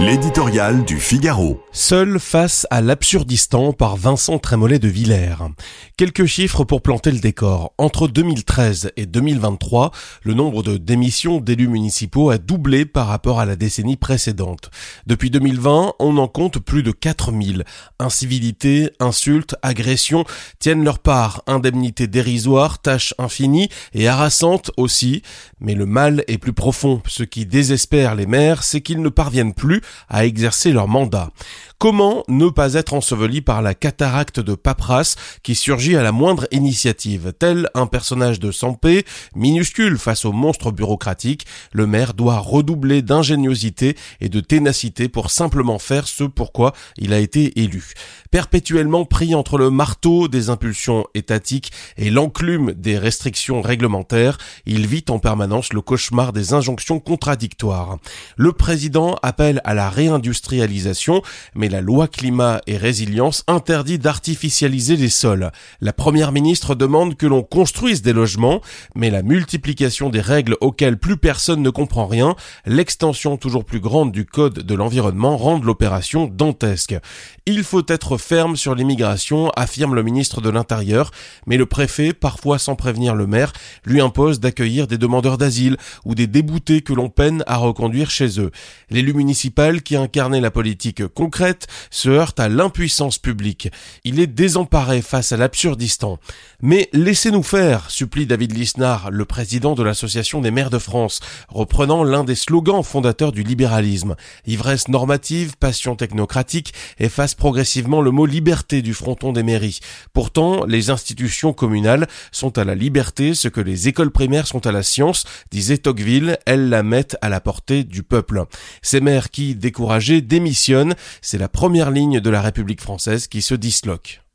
L'éditorial du Figaro. Seul face à l'absurdistan par Vincent Trémollet de Villers. Quelques chiffres pour planter le décor. Entre 2013 et 2023, le nombre de démissions d'élus municipaux a doublé par rapport à la décennie précédente. Depuis 2020, on en compte plus de 4000. Incivilités, insultes, agressions tiennent leur part. Indemnités dérisoires, tâches infinies et harassantes aussi. Mais le mal est plus profond. Ce qui désespère les maires, c'est qu'ils ne parviennent plus à exercer leur mandat. Comment ne pas être enseveli par la cataracte de paperasse qui surgit à la moindre initiative? Tel un personnage de Sampé, minuscule face au monstre bureaucratique, le maire doit redoubler d'ingéniosité et de ténacité pour simplement faire ce pourquoi il a été élu. Perpétuellement pris entre le marteau des impulsions étatiques et l'enclume des restrictions réglementaires, il vit en permanence le cauchemar des injonctions contradictoires. Le président appelle à la réindustrialisation, mais la loi climat et résilience interdit d'artificialiser les sols. La première ministre demande que l'on construise des logements, mais la multiplication des règles auxquelles plus personne ne comprend rien, l'extension toujours plus grande du code de l'environnement rendent l'opération dantesque. Il faut être ferme sur l'immigration, affirme le ministre de l'Intérieur, mais le préfet, parfois sans prévenir le maire, lui impose d'accueillir des demandeurs d'asile ou des déboutés que l'on peine à reconduire chez eux. L'élu municipal qui incarnait la politique concrète se heurte à l'impuissance publique. Il est désemparé face à l'absurdistan. Mais laissez-nous faire, supplie David Lisnard, le président de l'Association des maires de France, reprenant l'un des slogans fondateurs du libéralisme. Ivresse normative, passion technocratique, efface progressivement le mot liberté du fronton des mairies. Pourtant, les institutions communales sont à la liberté ce que les écoles primaires sont à la science, disait Tocqueville, elles la mettent à la portée du peuple. Ces maires qui, découragés, démissionnent, c'est la première ligne de la République française qui se disloque.